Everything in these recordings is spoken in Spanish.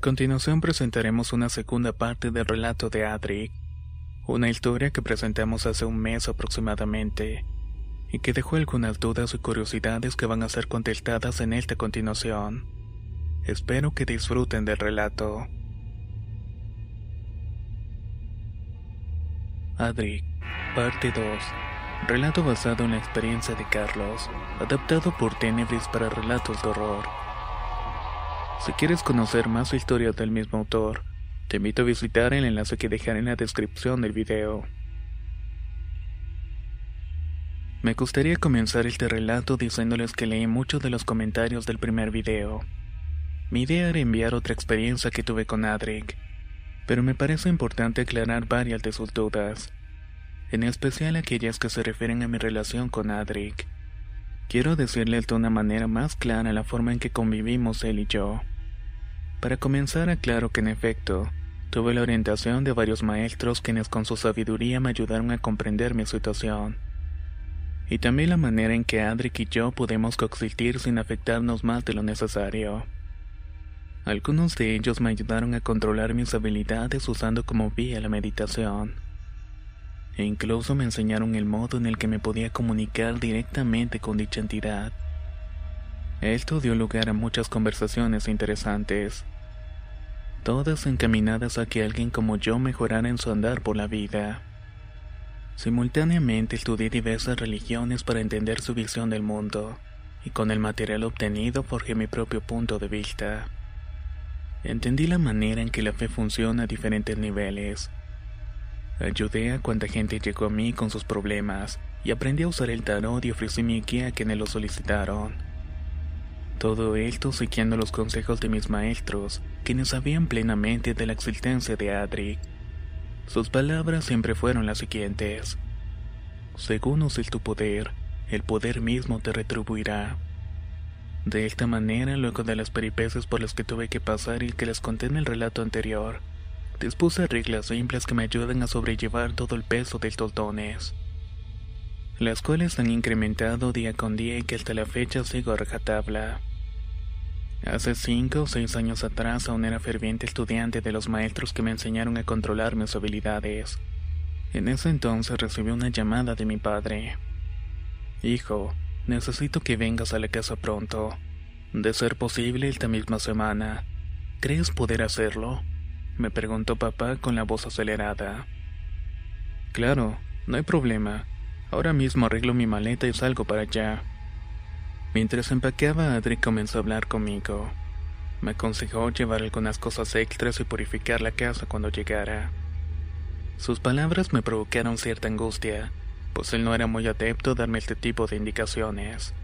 Continuación presentaremos una segunda parte del relato de Adric, una historia que presentamos hace un mes aproximadamente y que dejó algunas dudas y curiosidades que van a ser contestadas en esta continuación. Espero que disfruten del relato. Adric, parte 2. Relato basado en la experiencia de Carlos, adaptado por Tenebris para relatos de horror. Si quieres conocer más historias del mismo autor, te invito a visitar el enlace que dejaré en la descripción del video. Me gustaría comenzar este relato diciéndoles que leí muchos de los comentarios del primer video. Mi idea era enviar otra experiencia que tuve con Adric, pero me parece importante aclarar varias de sus dudas, en especial aquellas que se refieren a mi relación con Adric. Quiero decirles de una manera más clara la forma en que convivimos él y yo. Para comenzar, aclaro que en efecto, tuve la orientación de varios maestros quienes con su sabiduría me ayudaron a comprender mi situación. Y también la manera en que Adric y yo pudimos coexistir sin afectarnos más de lo necesario. Algunos de ellos me ayudaron a controlar mis habilidades usando como vía la meditación. E incluso me enseñaron el modo en el que me podía comunicar directamente con dicha entidad. Esto dio lugar a muchas conversaciones interesantes, todas encaminadas a que alguien como yo mejorara en su andar por la vida. Simultáneamente estudié diversas religiones para entender su visión del mundo, y con el material obtenido forjé mi propio punto de vista. Entendí la manera en que la fe funciona a diferentes niveles. Ayudé a cuanta gente llegó a mí con sus problemas, y aprendí a usar el tarot y ofrecí mi guía a quienes lo solicitaron. Todo esto siguiendo los consejos de mis maestros, quienes sabían plenamente de la existencia de Adric. Sus palabras siempre fueron las siguientes. Según uses tu poder, el poder mismo te retribuirá. De esta manera, luego de las peripecias por las que tuve que pasar y que les conté en el relato anterior, dispuse reglas simples que me ayudan a sobrellevar todo el peso del toltones las cuales han incrementado día con día y que hasta la fecha sigo a rajatabla. Hace cinco o seis años atrás aún era ferviente estudiante de los maestros que me enseñaron a controlar mis habilidades. En ese entonces recibí una llamada de mi padre. Hijo, necesito que vengas a la casa pronto. De ser posible esta misma semana. ¿Crees poder hacerlo? Me preguntó papá con la voz acelerada. Claro, no hay problema. Ahora mismo arreglo mi maleta y salgo para allá. Mientras empaqueaba, Adri comenzó a hablar conmigo. Me aconsejó llevar algunas cosas extras y purificar la casa cuando llegara. Sus palabras me provocaron cierta angustia, pues él no era muy adepto a darme este tipo de indicaciones.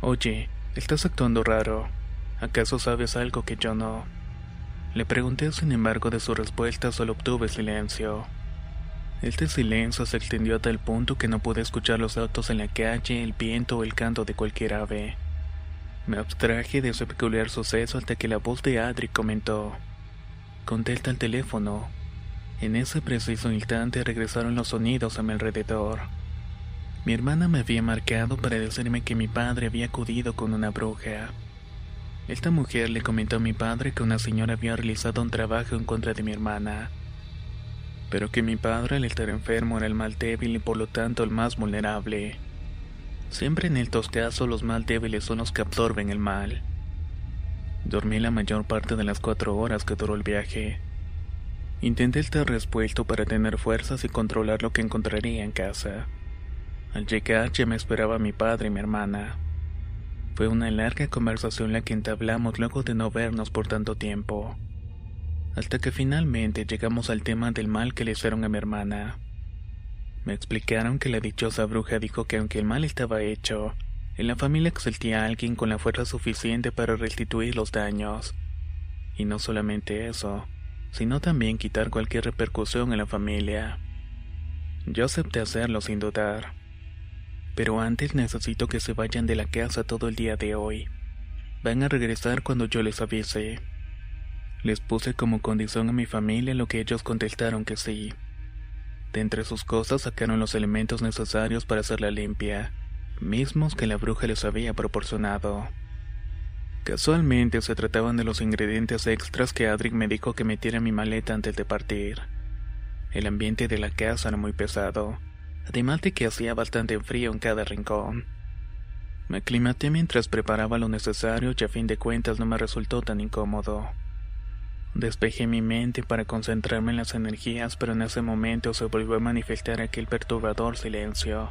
Oye, estás actuando raro. ¿Acaso sabes algo que yo no? Le pregunté, sin embargo, de su respuesta solo obtuve silencio. Este silencio se extendió a tal punto que no pude escuchar los autos en la calle, el viento o el canto de cualquier ave. Me abstraje de ese peculiar suceso hasta que la voz de Adri comentó: Contesta el teléfono. En ese preciso instante regresaron los sonidos a mi alrededor. Mi hermana me había marcado para decirme que mi padre había acudido con una bruja. Esta mujer le comentó a mi padre que una señora había realizado un trabajo en contra de mi hermana pero que mi padre al estar enfermo era el mal débil y por lo tanto el más vulnerable. Siempre en estos casos los más débiles son los que absorben el mal. Dormí la mayor parte de las cuatro horas que duró el viaje. Intenté estar respuesto para tener fuerzas y controlar lo que encontraría en casa. Al llegar ya me esperaba mi padre y mi hermana. Fue una larga conversación la que entablamos luego de no vernos por tanto tiempo. Hasta que finalmente llegamos al tema del mal que le hicieron a mi hermana. Me explicaron que la dichosa bruja dijo que aunque el mal estaba hecho, en la familia existía alguien con la fuerza suficiente para restituir los daños. Y no solamente eso, sino también quitar cualquier repercusión en la familia. Yo acepté hacerlo sin dudar. Pero antes necesito que se vayan de la casa todo el día de hoy. Van a regresar cuando yo les avise. Les puse como condición a mi familia lo que ellos contestaron que sí. De entre sus cosas sacaron los elementos necesarios para hacerla limpia, mismos que la bruja les había proporcionado. Casualmente se trataban de los ingredientes extras que Adric me dijo que metiera en mi maleta antes de partir. El ambiente de la casa era muy pesado, además de que hacía bastante frío en cada rincón. Me aclimaté mientras preparaba lo necesario y a fin de cuentas no me resultó tan incómodo. Despejé mi mente para concentrarme en las energías, pero en ese momento se volvió a manifestar aquel perturbador silencio.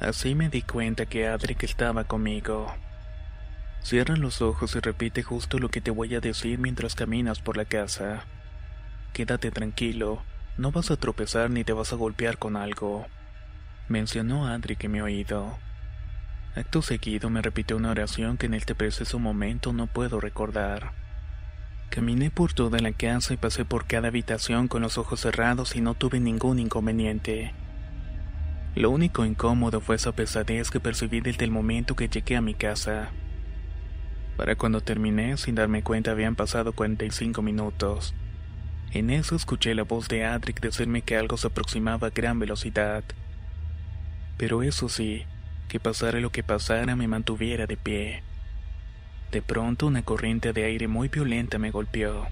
Así me di cuenta que Adric estaba conmigo. Cierra los ojos y repite justo lo que te voy a decir mientras caminas por la casa. Quédate tranquilo, no vas a tropezar ni te vas a golpear con algo. Mencionó Adri que me oído. Acto seguido me repitió una oración que en este preciso momento no puedo recordar. Caminé por toda la casa y pasé por cada habitación con los ojos cerrados y no tuve ningún inconveniente. Lo único incómodo fue esa pesadez que percibí desde el momento que llegué a mi casa. Para cuando terminé, sin darme cuenta, habían pasado 45 minutos. En eso escuché la voz de Adric decirme que algo se aproximaba a gran velocidad. Pero eso sí, que pasara lo que pasara me mantuviera de pie. De pronto una corriente de aire muy violenta me golpeó.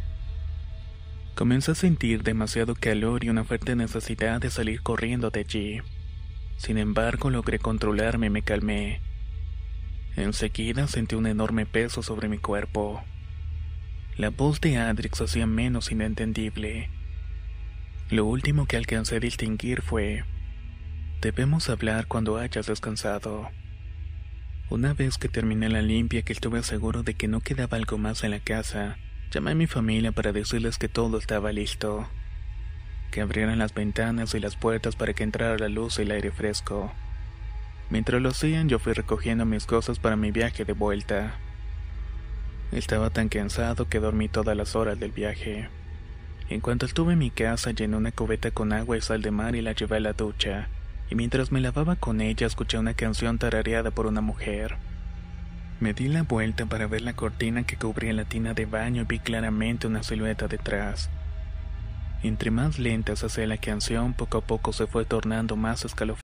Comencé a sentir demasiado calor y una fuerte necesidad de salir corriendo de allí. Sin embargo, logré controlarme y me calmé. Enseguida sentí un enorme peso sobre mi cuerpo. La voz de Adrix hacía menos inentendible. Lo último que alcancé a distinguir fue, debemos hablar cuando hayas descansado. Una vez que terminé la limpia que estuve seguro de que no quedaba algo más en la casa, llamé a mi familia para decirles que todo estaba listo, que abrieran las ventanas y las puertas para que entrara la luz y el aire fresco. Mientras lo hacían, yo fui recogiendo mis cosas para mi viaje de vuelta. Estaba tan cansado que dormí todas las horas del viaje. En cuanto estuve en mi casa, llené una cubeta con agua y sal de mar y la llevé a la ducha, y mientras me lavaba con ella escuché una canción tarareada por una mujer. Me di la vuelta para ver la cortina que cubría la tina de baño y vi claramente una silueta detrás. Entre más lenta se hacía la canción, poco a poco se fue tornando más escalofriante.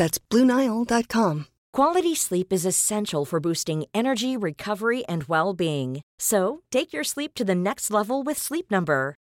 That's BlueNile.com. Quality sleep is essential for boosting energy, recovery, and well being. So take your sleep to the next level with Sleep Number.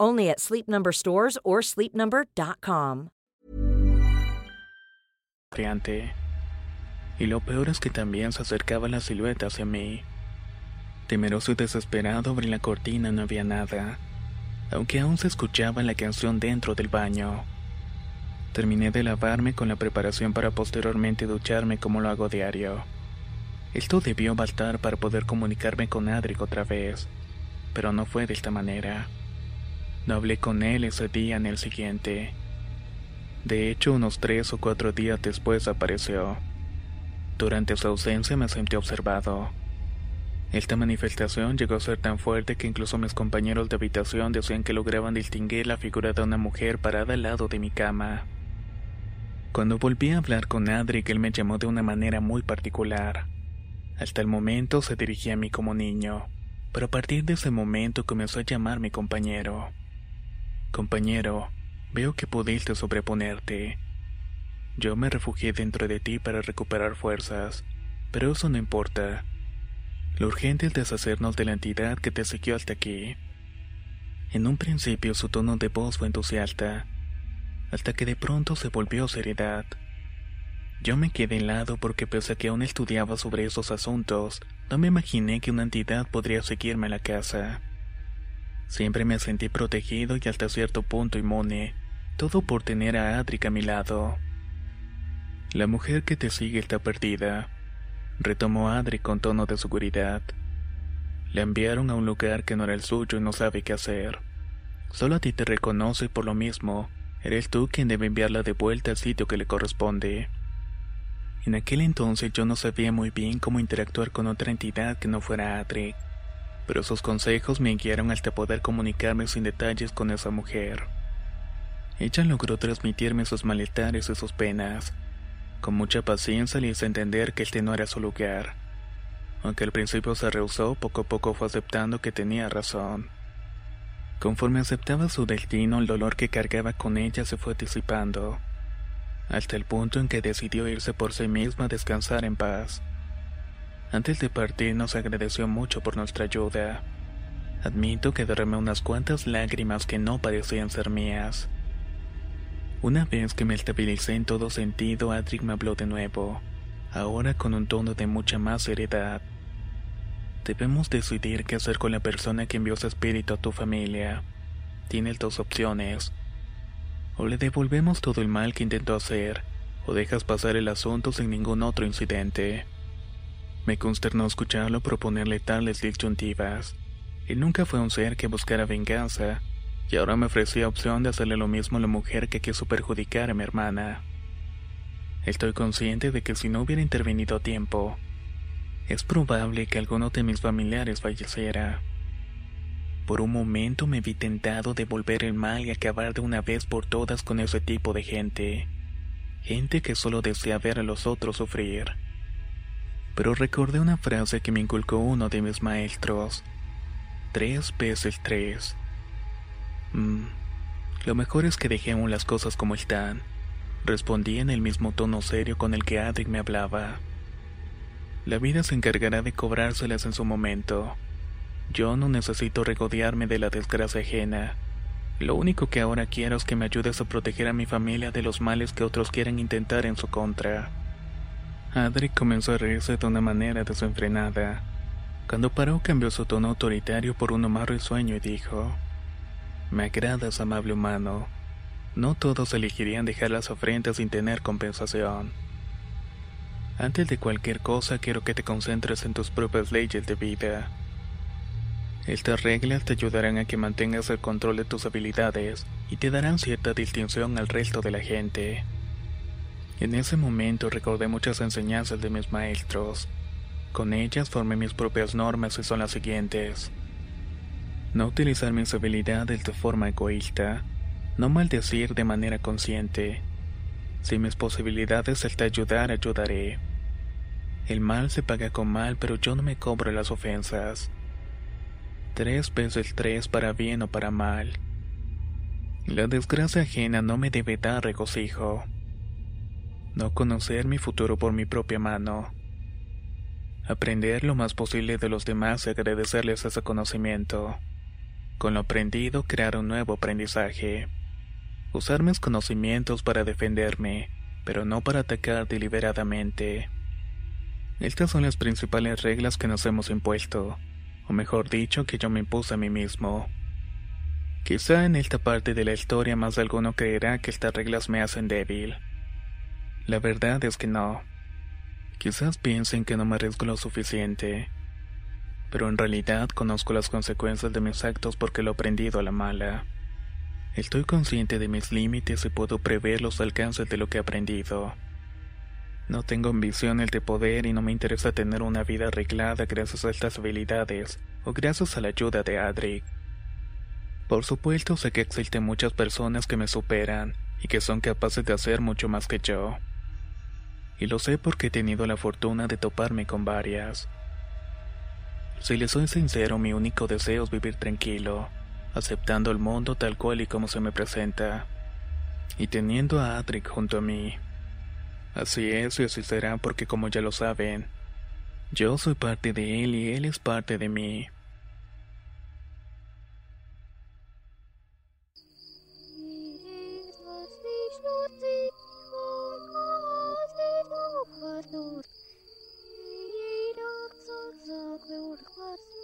Only at Sleep Number stores or sleepnumber.com. Y lo peor es que también se acercaba la silueta hacia mí. Temeroso y desesperado abrí la cortina, no había nada, aunque aún se escuchaba la canción dentro del baño. Terminé de lavarme con la preparación para posteriormente ducharme como lo hago diario. Esto debió bastar para poder comunicarme con Adric otra vez, pero no fue de esta manera. No hablé con él ese día ni el siguiente. De hecho, unos tres o cuatro días después apareció. Durante su ausencia me sentí observado. Esta manifestación llegó a ser tan fuerte que incluso mis compañeros de habitación decían que lograban distinguir la figura de una mujer parada al lado de mi cama. Cuando volví a hablar con Adric, él me llamó de una manera muy particular. Hasta el momento se dirigía a mí como niño, pero a partir de ese momento comenzó a llamarme compañero. Compañero, veo que pudiste sobreponerte. Yo me refugié dentro de ti para recuperar fuerzas, pero eso no importa. Lo urgente es deshacernos de la entidad que te siguió hasta aquí. En un principio su tono de voz fue entusiasta, hasta que de pronto se volvió seriedad. Yo me quedé helado porque pese a que aún estudiaba sobre esos asuntos, no me imaginé que una entidad podría seguirme a la casa. Siempre me sentí protegido y hasta cierto punto inmune, todo por tener a Adric a mi lado. La mujer que te sigue está perdida, retomó Adri con tono de seguridad. Le enviaron a un lugar que no era el suyo y no sabe qué hacer. Solo a ti te reconoce por lo mismo. Eres tú quien debe enviarla de vuelta al sitio que le corresponde. En aquel entonces yo no sabía muy bien cómo interactuar con otra entidad que no fuera Adri, pero sus consejos me guiaron hasta poder comunicarme sin detalles con esa mujer. Ella logró transmitirme sus malestares y sus penas, con mucha paciencia le hice entender que este no era su lugar. Aunque al principio se rehusó, poco a poco fue aceptando que tenía razón. Conforme aceptaba su destino, el dolor que cargaba con ella se fue disipando, hasta el punto en que decidió irse por sí misma a descansar en paz. Antes de partir nos agradeció mucho por nuestra ayuda. Admito que derramé unas cuantas lágrimas que no parecían ser mías. Una vez que me estabilicé en todo sentido, Adric me habló de nuevo, ahora con un tono de mucha más seriedad. Debemos decidir qué hacer con la persona que envió su espíritu a tu familia. Tienes dos opciones. O le devolvemos todo el mal que intentó hacer, o dejas pasar el asunto sin ningún otro incidente. Me consternó escucharlo proponerle tales disyuntivas. Él nunca fue un ser que buscara venganza, y ahora me ofrecía opción de hacerle lo mismo a la mujer que quiso perjudicar a mi hermana. Estoy consciente de que si no hubiera intervenido a tiempo, es probable que alguno de mis familiares falleciera. Por un momento me vi tentado de volver el mal y acabar de una vez por todas con ese tipo de gente. Gente que solo desea ver a los otros sufrir. Pero recordé una frase que me inculcó uno de mis maestros. Tres veces tres. Mm, lo mejor es que dejemos las cosas como están. Respondí en el mismo tono serio con el que Adric me hablaba. La vida se encargará de cobrárselas en su momento. Yo no necesito regodearme de la desgracia ajena. Lo único que ahora quiero es que me ayudes a proteger a mi familia de los males que otros quieren intentar en su contra. Adric comenzó a reírse de una manera desenfrenada. Cuando paró cambió su tono autoritario por uno más risueño y dijo, me agradas, amable humano. No todos elegirían dejar las ofrendas sin tener compensación. Antes de cualquier cosa quiero que te concentres en tus propias leyes de vida. Estas reglas te ayudarán a que mantengas el control de tus habilidades y te darán cierta distinción al resto de la gente. En ese momento recordé muchas enseñanzas de mis maestros. Con ellas formé mis propias normas y son las siguientes. No utilizar mis habilidades de forma egoísta. No maldecir de manera consciente. Si mis posibilidades es de ayudar, ayudaré. El mal se paga con mal, pero yo no me cobro las ofensas. Tres veces tres para bien o para mal. La desgracia ajena no me debe dar regocijo. No conocer mi futuro por mi propia mano. Aprender lo más posible de los demás y agradecerles ese conocimiento. Con lo aprendido, crear un nuevo aprendizaje. Usar mis conocimientos para defenderme, pero no para atacar deliberadamente. Estas son las principales reglas que nos hemos impuesto, o mejor dicho, que yo me impuse a mí mismo. Quizá en esta parte de la historia más alguno creerá que estas reglas me hacen débil. La verdad es que no. Quizás piensen que no me arriesgo lo suficiente pero en realidad conozco las consecuencias de mis actos porque lo he aprendido a la mala. Estoy consciente de mis límites y puedo prever los alcances de lo que he aprendido. No tengo ambiciones de poder y no me interesa tener una vida arreglada gracias a estas habilidades o gracias a la ayuda de Adric. Por supuesto sé que existen muchas personas que me superan y que son capaces de hacer mucho más que yo. Y lo sé porque he tenido la fortuna de toparme con varias. Si les soy sincero, mi único deseo es vivir tranquilo aceptando el mundo tal cual y como se me presenta, y teniendo a Adric junto a mí. Así es y así será porque como ya lo saben, yo soy parte de él y él es parte de mí. gold was